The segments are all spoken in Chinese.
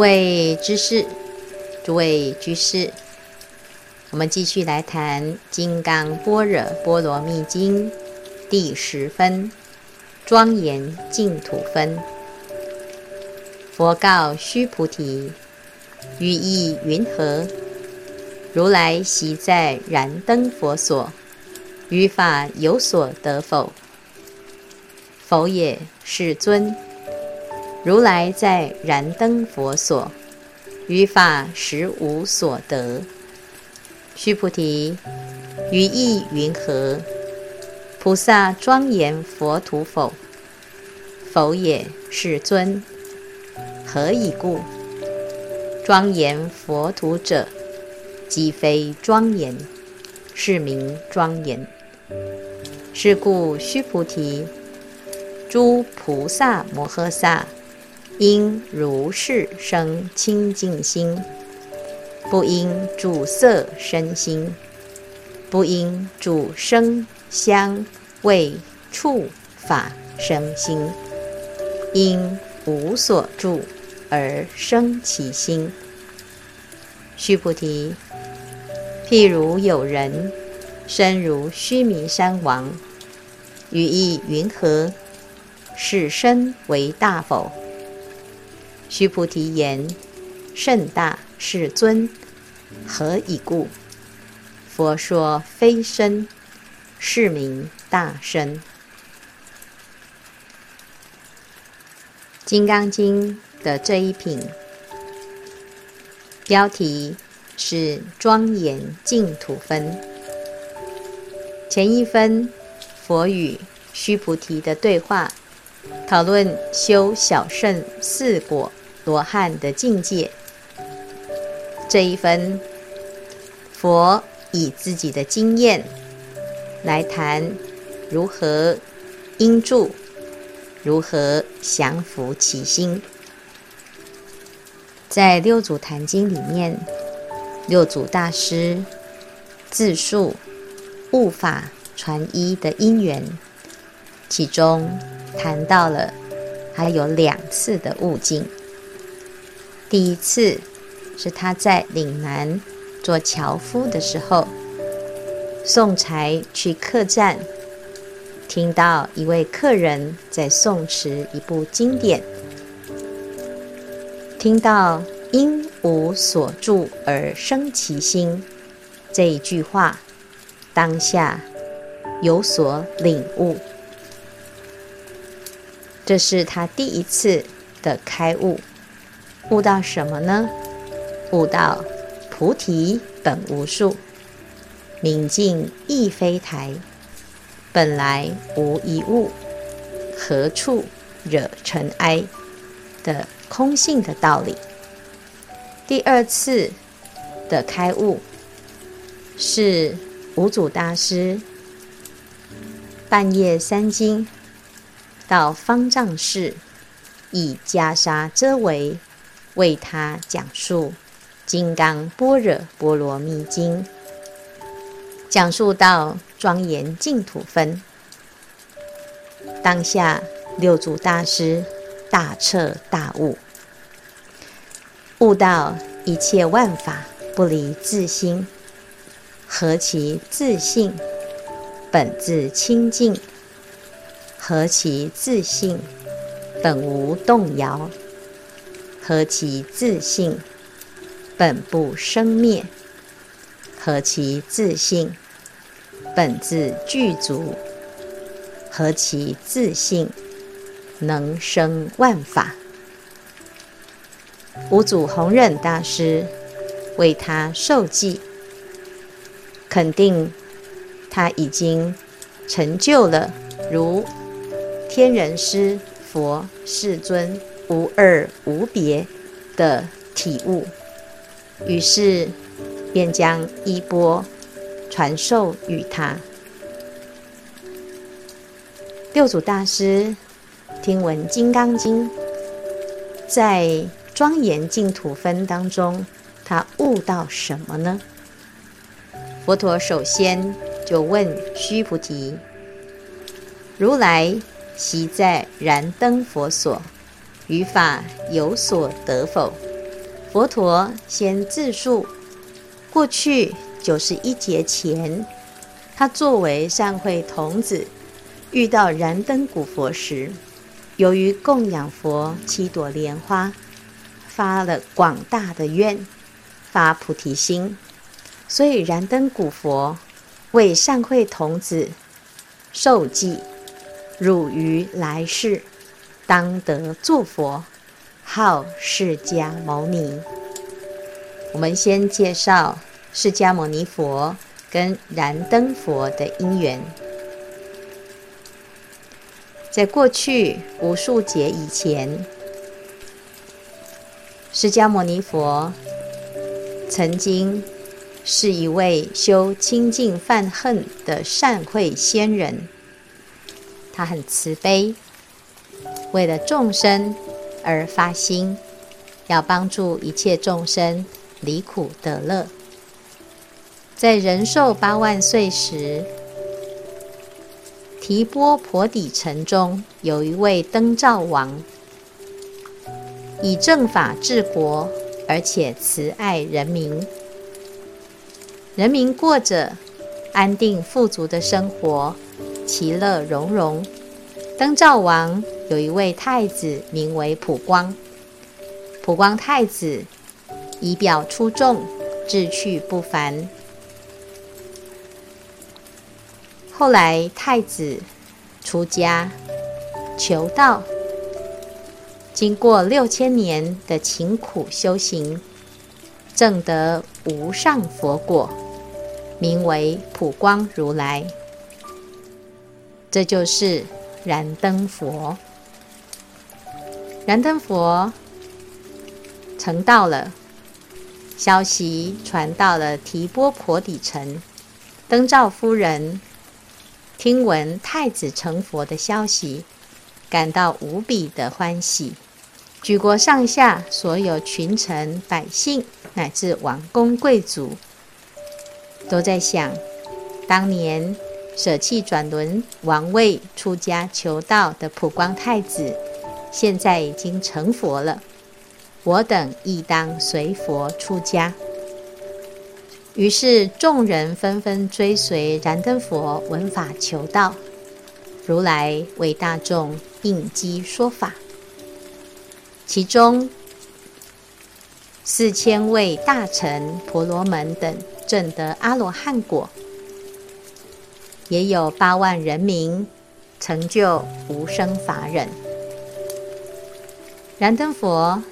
诸位知士，诸位居士，我们继续来谈《金刚般若波罗蜜经》第十分——庄严净土分。佛告须菩提：“于意云何？如来昔在燃灯佛所，于法有所得否？”“否也，世尊。”如来在燃灯佛所，于法实无所得。须菩提，于意云何？菩萨庄严佛土否？否也，世尊。何以故？庄严佛土者，即非庄严，是名庄严。是故，须菩提，诸菩萨摩诃萨。应如是生清净心，不应主色身心，不应主声香味触法生心，应无所住而生其心。须菩提，譬如有人身如须弥山王，于意云何？是身为大否？须菩提言：“甚大，世尊。何以故？佛说非身，是名大身。”《金刚经》的这一品标题是“庄严净土分”。前一分，佛与须菩提的对话，讨论修小圣四果。罗汉的境界，这一分，佛以自己的经验来谈如何应住，如何降服其心。在《六祖坛经》里面，六祖大师自述悟法传一的因缘，其中谈到了还有两次的悟境。第一次是他在岭南做樵夫的时候，送柴去客栈，听到一位客人在诵持一部经典，听到“应无所住而生其心”这一句话，当下有所领悟，这是他第一次的开悟。悟到什么呢？悟到菩提本无树，明镜亦非台，本来无一物，何处惹尘埃的空性的道理。第二次的开悟是五祖大师半夜三更到方丈室，以袈裟遮围。为他讲述《金刚般若波罗蜜经》，讲述到庄严净土分，当下六祖大师大彻大悟，悟到一切万法不离自心，何其自性，本自清净，何其自性，本无动摇。何其自性，本不生灭；何其自性，本自具足；何其自性，能生万法。五祖弘忍大师为他授记，肯定他已经成就了如天人师、佛、世尊。无二无别的体悟，于是便将衣钵传授与他。六祖大师听闻《金刚经》，在庄严净土分当中，他悟到什么呢？佛陀首先就问须菩提：“如来昔在燃灯佛所。”于法有所得否？佛陀先自述，过去九十一劫前，他作为善慧童子，遇到燃灯古佛时，由于供养佛七朵莲花，发了广大的愿，发菩提心，所以燃灯古佛为善慧童子授记，汝于来世当得作佛。号释迦牟尼。我们先介绍释迦牟尼佛跟燃灯佛的因缘。在过去无数劫以前，释迦牟尼佛曾经是一位修清净犯恨的善慧仙人，他很慈悲，为了众生。而发心，要帮助一切众生离苦得乐。在人寿八万岁时，提波婆底城中有一位灯照王，以正法治国，而且慈爱人民，人民过着安定富足的生活，其乐融融。灯照王。有一位太子，名为普光。普光太子仪表出众，志趣不凡。后来太子出家求道，经过六千年的勤苦修行，证得无上佛果，名为普光如来。这就是燃灯佛。燃灯佛成道了，消息传到了提波婆底城。灯照夫人听闻太子成佛的消息，感到无比的欢喜。举国上下所有群臣百姓，乃至王公贵族，都在想：当年舍弃转轮王位出家求道的普光太子。现在已经成佛了，我等亦当随佛出家。于是众人纷纷追随燃灯佛闻法求道。如来为大众应机说法，其中四千位大臣、婆罗门等证得阿罗汉果，也有八万人民成就无生法忍。燃灯佛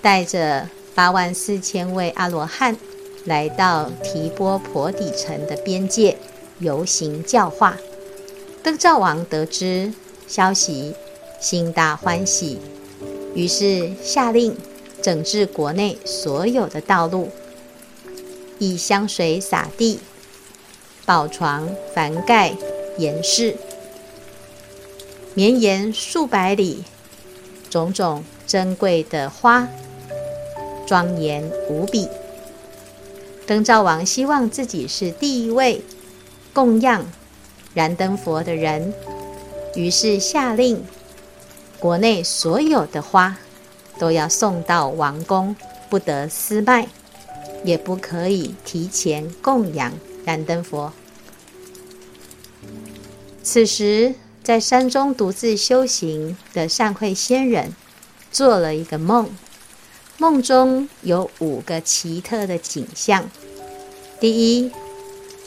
带着八万四千位阿罗汉来到提波婆底城的边界游行教化。灯照王得知消息，心大欢喜，于是下令整治国内所有的道路，以香水洒地，宝床凡盖严饰，绵延数百里。种种珍贵的花，庄严无比。灯照王希望自己是第一位供养燃灯佛的人，于是下令，国内所有的花都要送到王宫，不得私卖，也不可以提前供养燃灯佛。此时，在山中独自修行的善慧仙人做了一个梦，梦中有五个奇特的景象：第一，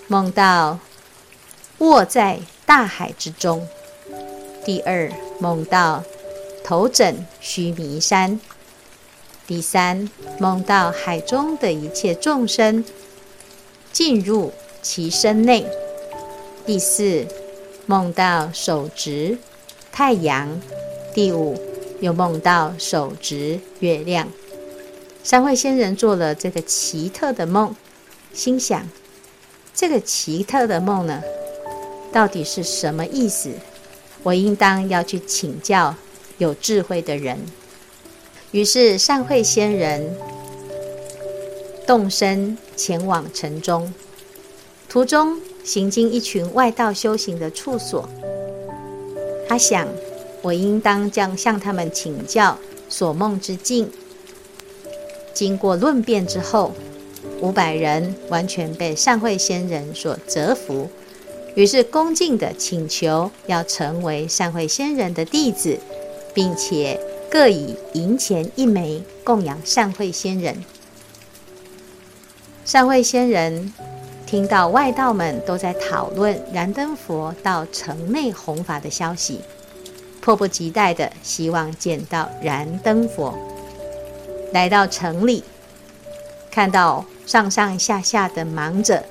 梦到卧在大海之中；第二，梦到头枕须弥山；第三，梦到海中的一切众生。进入其身内；第四，梦到手执太阳，第五又梦到手执月亮。善慧仙人做了这个奇特的梦，心想：这个奇特的梦呢，到底是什么意思？我应当要去请教有智慧的人。于是善慧仙人动身前往城中，途中。行经一群外道修行的处所，他想，我应当将向他们请教所梦之境。经过论辩之后，五百人完全被善慧仙人所折服，于是恭敬地请求要成为善慧仙人的弟子，并且各以银钱一枚供养善慧仙人。善慧仙人听到外道们都在讨论燃灯佛到城内弘法的消息，迫不及待地希望见到燃灯佛。来到城里，看到上上下下的忙着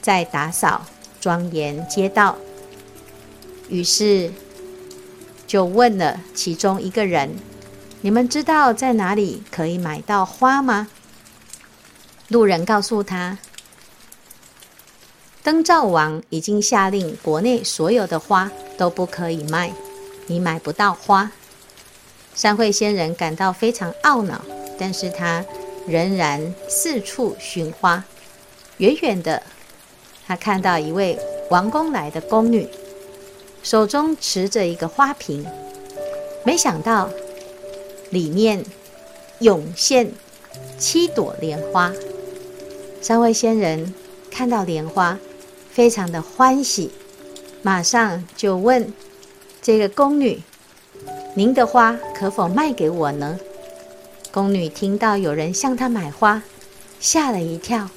在打扫庄严街道，于是就问了其中一个人：“你们知道在哪里可以买到花吗？”路人告诉他：“灯照王已经下令，国内所有的花都不可以卖，你买不到花。”三会仙人感到非常懊恼。但是他仍然四处寻花，远远的，他看到一位王宫来的宫女，手中持着一个花瓶，没想到里面涌现七朵莲花。三位仙人看到莲花，非常的欢喜，马上就问这个宫女：“您的花可否卖给我呢？”宫女听到有人向她买花，吓了一跳，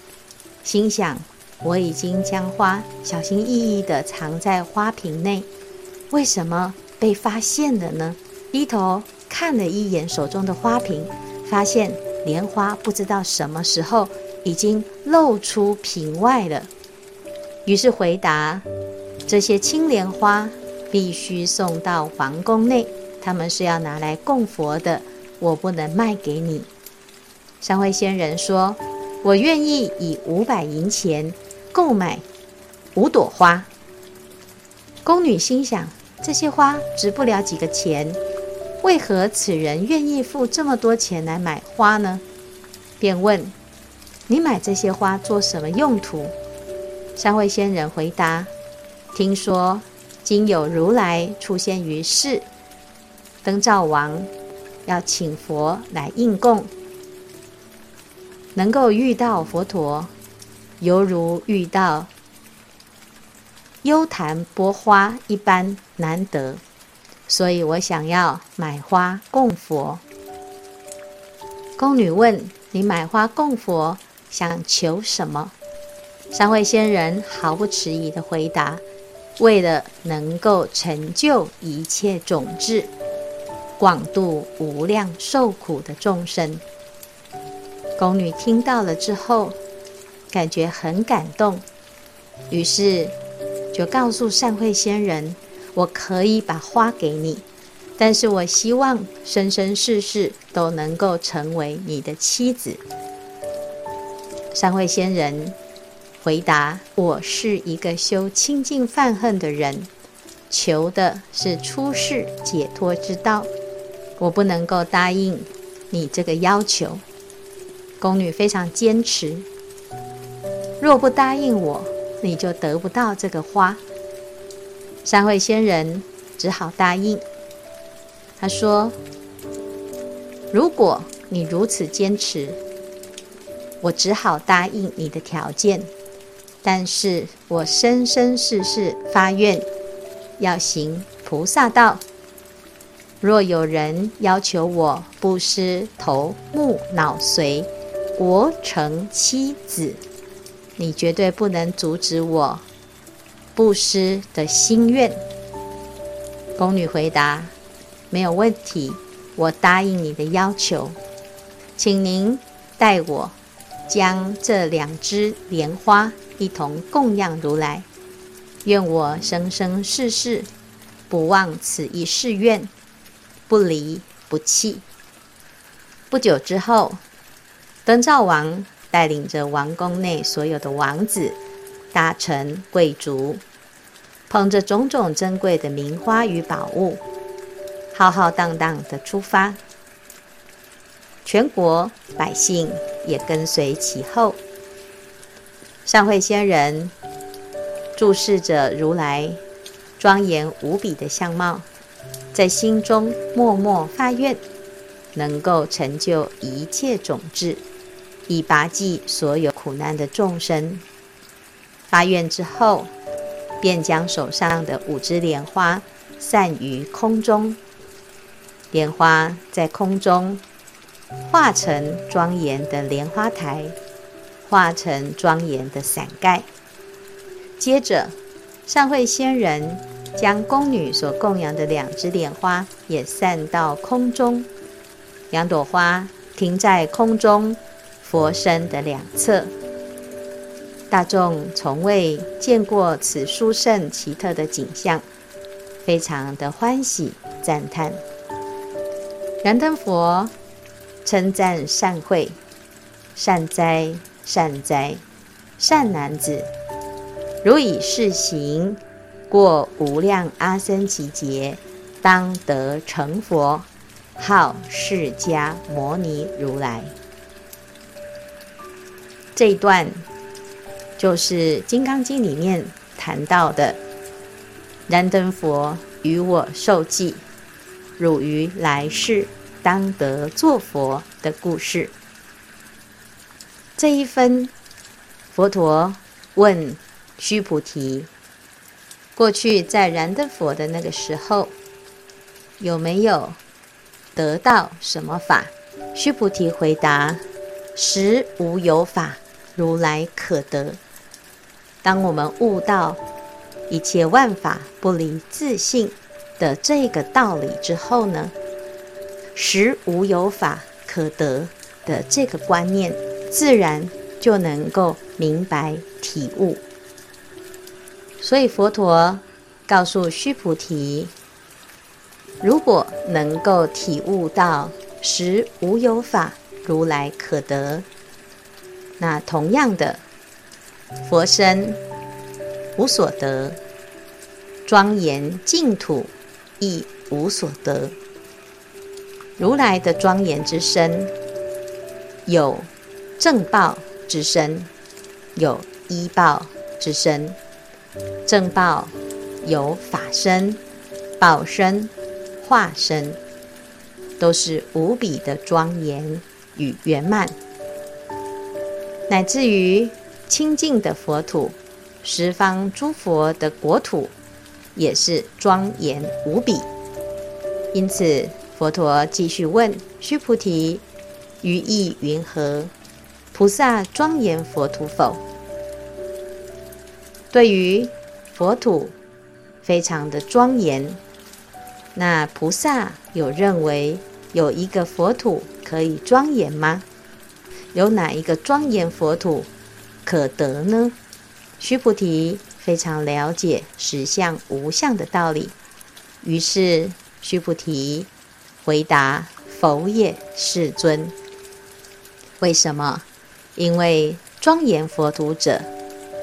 心想：我已经将花小心翼翼地藏在花瓶内，为什么被发现了呢？低头看了一眼手中的花瓶，发现莲花不知道什么时候已经露出瓶外了，于是回答：这些青莲花必须送到皇宫内，他们是要拿来供佛的。我不能卖给你。善慧仙人说：“我愿意以五百银钱购买五朵花。”宫女心想：这些花值不了几个钱，为何此人愿意付这么多钱来买花呢？便问：“你买这些花做什么用途？”三位仙人回答：“听说今有如来出现于世，灯照王。”要请佛来应供，能够遇到佛陀，犹如遇到幽昙钵花一般难得，所以我想要买花供佛。宫女问：“你买花供佛，想求什么？”善慧仙人毫不迟疑地回答：“为了能够成就一切种子。”广度无量受苦的众生，宫女听到了之后，感觉很感动，于是就告诉善慧仙人：“我可以把花给你，但是我希望生生世世都能够成为你的妻子。”善慧仙人回答：“我是一个修清净犯恨的人，求的是出世解脱之道。”我不能够答应你这个要求，宫女非常坚持。若不答应我，你就得不到这个花。三位仙人只好答应。他说：“如果你如此坚持，我只好答应你的条件。但是我生生世世发愿要行菩萨道。”若有人要求我布施头目脑髓国城妻子，你绝对不能阻止我布施的心愿。宫女回答：“没有问题，我答应你的要求，请您代我将这两枝莲花一同供养如来，愿我生生世世不忘此一誓愿。”不离不弃。不久之后，灯照王带领着王宫内所有的王子、大臣、贵族，捧着种种珍贵的名花与宝物，浩浩荡荡地出发。全国百姓也跟随其后。善慧仙人注视着如来庄严无比的相貌。在心中默默发愿，能够成就一切种智，以拔济所有苦难的众生。发愿之后，便将手上的五支莲花散于空中，莲花在空中化成庄严的莲花台，化成庄严的伞盖。接着，上惠仙人将宫女所供养的两只莲花也散到空中，两朵花停在空中佛身的两侧。大众从未见过此殊胜奇特的景象，非常的欢喜赞叹。燃灯佛称赞善慧，善哉，善哉，善男子。如以是行，过无量阿僧祇劫，当得成佛，号释迦牟尼如来。这一段就是《金刚经》里面谈到的燃灯佛与我受记，汝于来世当得作佛的故事。这一分，佛陀问。须菩提，过去在燃灯佛的那个时候，有没有得到什么法？须菩提回答：“实无有法，如来可得。”当我们悟到一切万法不离自性的这个道理之后呢，实无有法可得的这个观念，自然就能够明白体悟。所以佛陀告诉须菩提，如果能够体悟到实无有法如来可得，那同样的佛身无所得，庄严净土亦无所得。如来的庄严之身，有正报之身，有依报之身。正报有法身、报身、化身，都是无比的庄严与圆满，乃至于清净的佛土、十方诸佛的国土，也是庄严无比。因此，佛陀继续问须菩提：“于意云何？菩萨庄严佛土否？”对于佛土非常的庄严，那菩萨有认为有一个佛土可以庄严吗？有哪一个庄严佛土可得呢？须菩提非常了解实相无相的道理，于是须菩提回答：“否也，世尊。为什么？因为庄严佛土者。”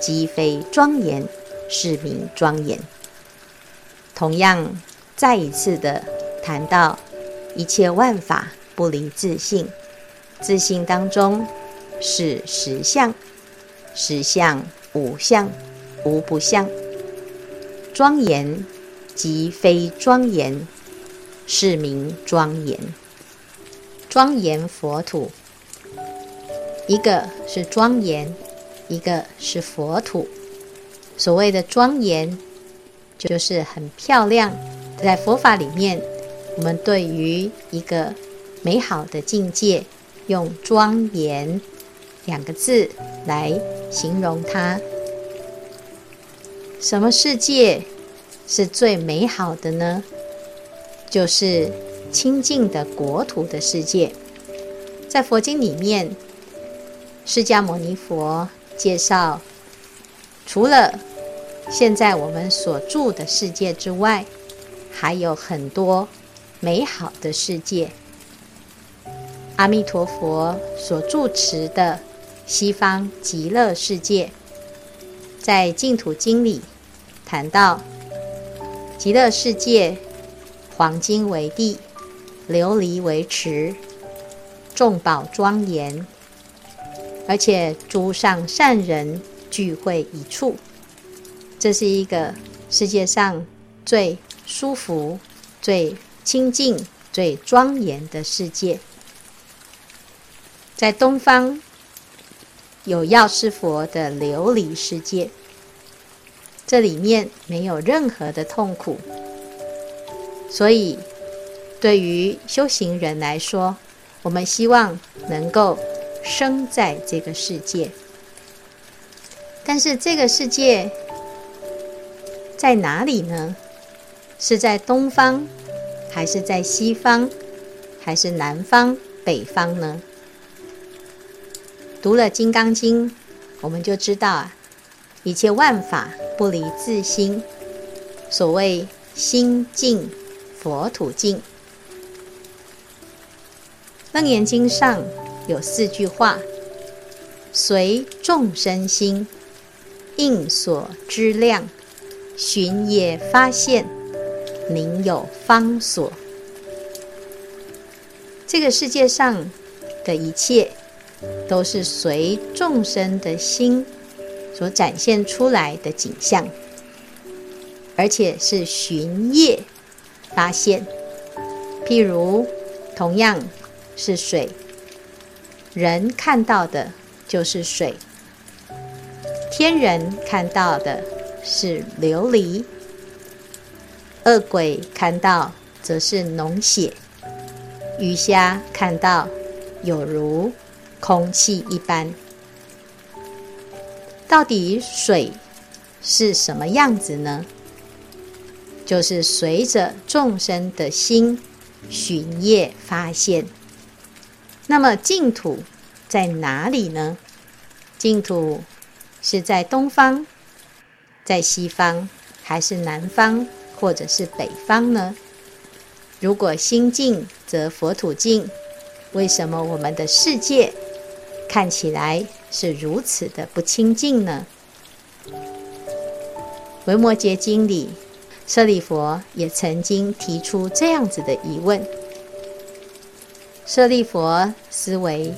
即非庄严，是名庄严。同样，再一次的谈到一切万法不离自性，自性当中是实相，实相无相，无不相。庄严即非庄严，是名庄严。庄严佛土，一个是庄严。一个是佛土，所谓的庄严，就是很漂亮。在佛法里面，我们对于一个美好的境界，用“庄严”两个字来形容它。什么世界是最美好的呢？就是清净的国土的世界。在佛经里面，释迦牟尼佛。介绍，除了现在我们所住的世界之外，还有很多美好的世界。阿弥陀佛所住持的西方极乐世界，在净土经里谈到，极乐世界黄金为地，琉璃为池，众宝庄严。而且诸上善人聚会一处，这是一个世界上最舒服、最清净、最庄严的世界。在东方，有药师佛的琉璃世界，这里面没有任何的痛苦，所以对于修行人来说，我们希望能够生在这个世界。但是这个世界在哪里呢？是在东方，还是在西方，还是南方、北方呢？读了《金刚经》，我们就知道啊，一切万法不离自心。所谓心净佛土净。《楞严经》上有四句话：随众生心，应所知量，寻也发现，宁有方所。这个世界上的一切。都是随众生的心所展现出来的景象，而且是寻业发现。譬如，同样是水，人看到的就是水，天人看到的是琉璃，恶鬼看到则是脓血，鱼虾看到有如。空气一般，到底水是什么样子呢？就是随着众生的心寻业发现。那么净土在哪里呢？净土是在东方，在西方，还是南方，或者是北方呢？如果心净则佛土净，为什么我们的世界看起来是如此的不清净呢？《维摩诘经》里，舍利弗也曾经提出这样子的疑问。舍利佛思维：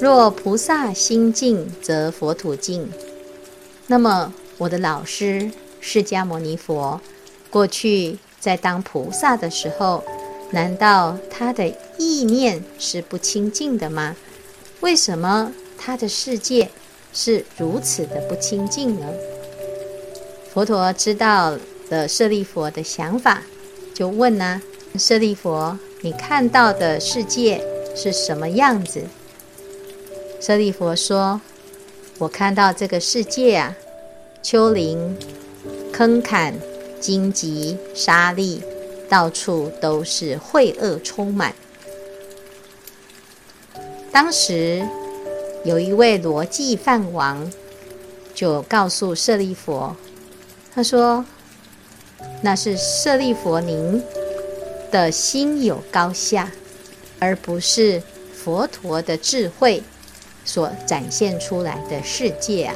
若菩萨心净，则佛土净。那么，我的老师释迦牟尼佛过去在当菩萨的时候，难道他的意念是不清净的吗？为什么他的世界是如此的不清净呢？佛陀知道了舍利佛的想法，就问呢、：“舍利佛，你看到的世界是什么样子？”舍利佛说：“我看到这个世界啊，丘陵、坑坎、荆棘、沙砾，到处都是秽恶充满。”当时有一位罗辑梵王，就告诉舍利佛，他说：“那是舍利佛您的心有高下，而不是佛陀的智慧所展现出来的世界啊。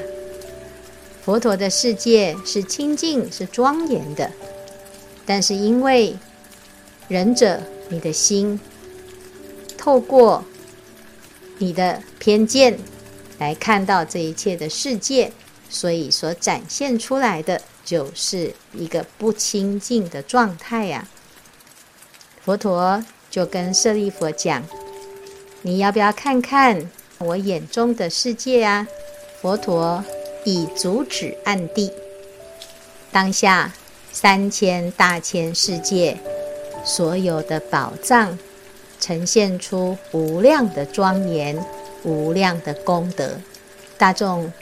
佛陀的世界是清净、是庄严的，但是因为仁者你的心透过。”你的偏见来看到这一切的世界，所以所展现出来的就是一个不清净的状态呀。佛陀就跟舍利佛讲：“你要不要看看我眼中的世界啊？”佛陀以足指按地，当下三千大千世界所有的宝藏。呈现出无量的庄严、无量的功德，大众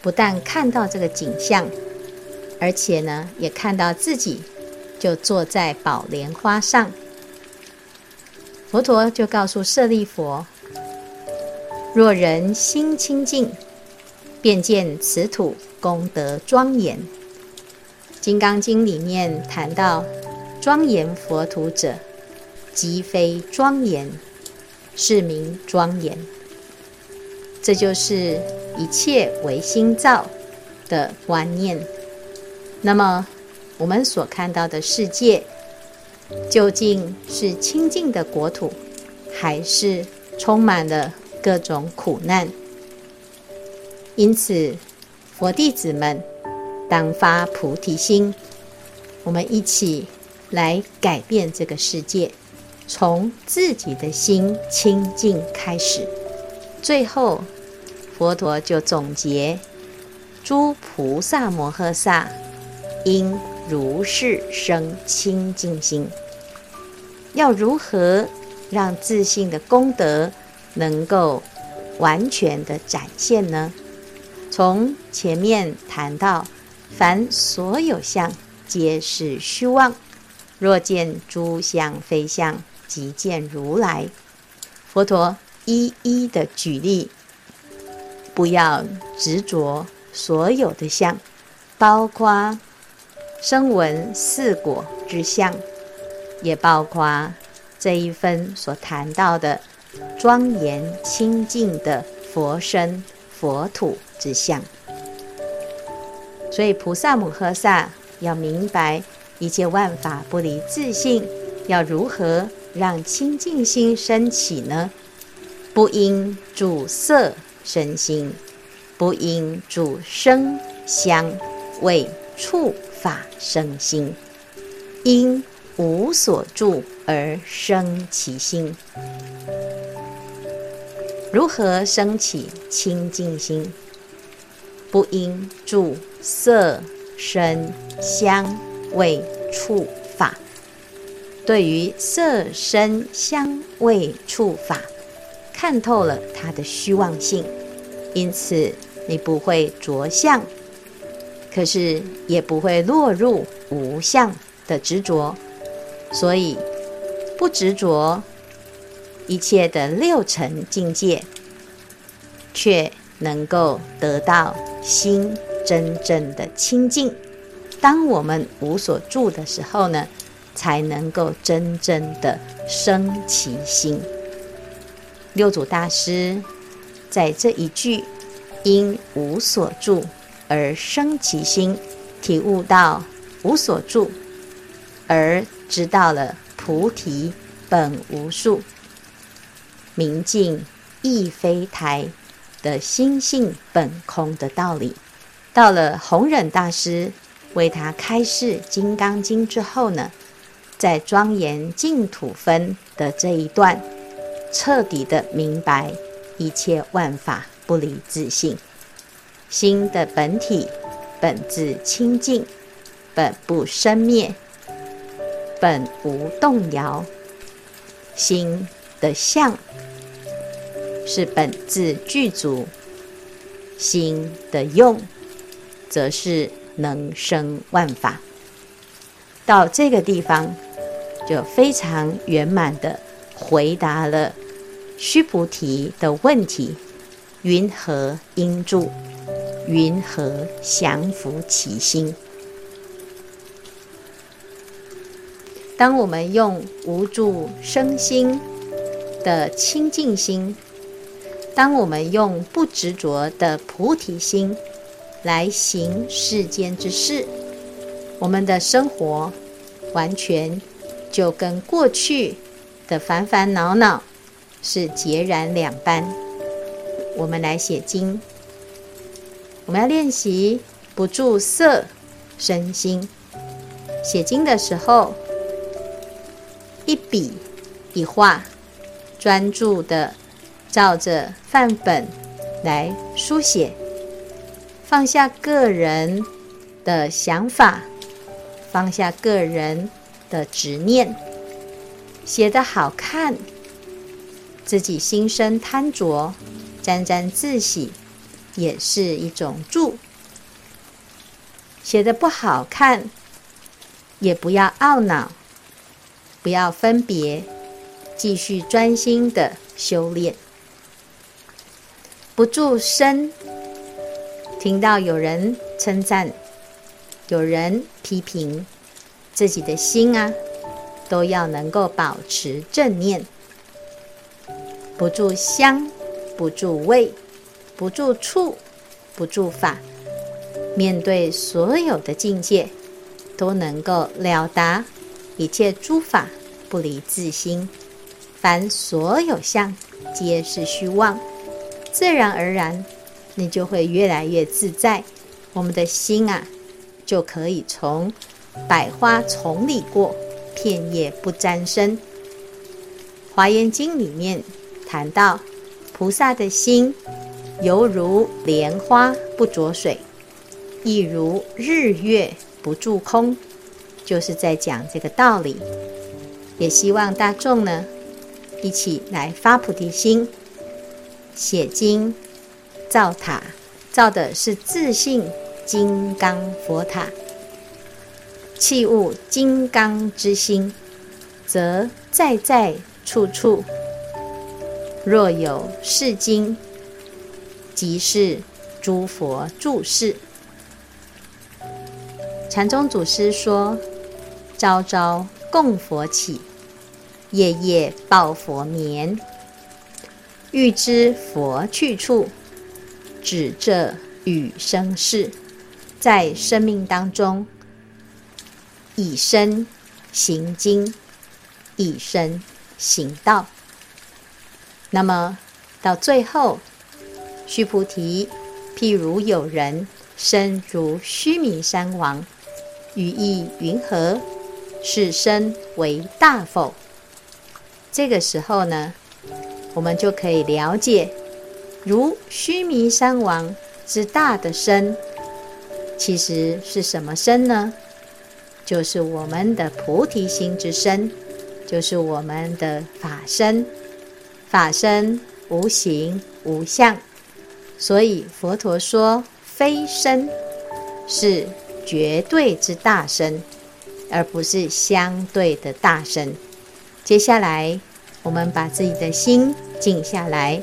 不但看到这个景象，而且呢，也看到自己就坐在宝莲花上。佛陀就告诉舍利佛：若人心清净，便见此土功德庄严。《金刚经》里面谈到庄严佛土者。即非庄严，是名庄严。这就是一切唯心造的观念。那么，我们所看到的世界，究竟是清净的国土，还是充满了各种苦难？因此，佛弟子们当发菩提心，我们一起来改变这个世界，从自己的心清净开始。最后，佛陀就总结：诸菩萨摩诃萨应如是生清净心。要如何让自信的功德能够完全的展现呢？从前面谈到，凡所有相，皆是虚妄。若见诸相非相，即见如来。佛陀一一的举例，不要执着所有的相，包括声闻四果之相，也包括这一分所谈到的庄严清净的佛身佛土之相。所以菩萨摩诃萨要明白一切万法不离自性，要如何让清净心升起呢？不应主色身心，不应主声香味触法生心，因无所住而生其心。如何生起清净心？不应住色、声、香、味、触、法。对于色、声、香、味、触、法，看透了它的虚妄性，因此你不会着相，可是也不会落入无相的执着。所以不执着一切的六尘境界，却能够得到心真正的清净。当我们无所住的时候呢，才能够真正的生其心。六祖大师在这一句“因无所住而生其心”，体悟到无所住，而知道了菩提本无树，明镜亦非台。的心性本空的道理，到了弘忍大师为他开示《金刚经》之后呢，在庄严净土分的这一段，彻底的明白一切万法不离自性，心的本体本自清净，本不生灭，本无动摇，心的相。是本自具足，心的用，则是能生万法。到这个地方，就非常圆满地回答了须菩提的问题：云何应住？云何降伏其心？当我们用无住生心的清净心。当我们用不执着的菩提心来行世间之事，我们的生活完全就跟过去的烦烦恼恼是截然两般。我们来写经，我们要练习不住色身心。写经的时候，一笔一画，专注的。照着范本来书写，放下个人的想法，放下个人的执念，写得好看，自己心生贪着，沾沾自喜，也是一种住；写的不好看，也不要懊恼，不要分别，继续专心的修炼。不住声，听到有人称赞，有人批评，自己的心啊，都要能够保持正念。不住香，不住味，不住处，不住法，面对所有的境界，都能够了达一切诸法不离自心，凡所有相，皆是虚妄。自然而然，你就会越来越自在。我们的心啊，就可以从百花丛里过，片叶不沾身。华严经里面谈到，菩萨的心犹如莲花不着水，亦如日月不住空，就是在讲这个道理。也希望大众呢，一起来发菩提心，写经、造塔，造的是自信金刚佛塔。器物金刚之心，则在在处处。若有是经，即是诸佛住世。禅宗祖师说：“朝朝供佛起，夜夜报佛眠。欲知佛去处，指这与生事。在生命当中。”以身行经，以身行道。那么到最后，须菩提，譬如有人身如须弥山王，语意云何？是身为大否？这个时候呢，我们就可以了解，如须弥山王之大的身，其实是什么身呢？就是我们的菩提心之身，就是我们的法身。法身无形无相，所以佛陀说非身，是绝对之大身，而不是相对的大身。接下来，我们把自己的心静下来，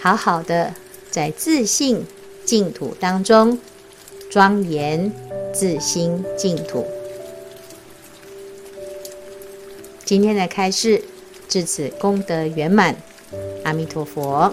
好好的在自性净土当中庄严。自心净土。今天的开示至此功德圆满，阿弥陀佛。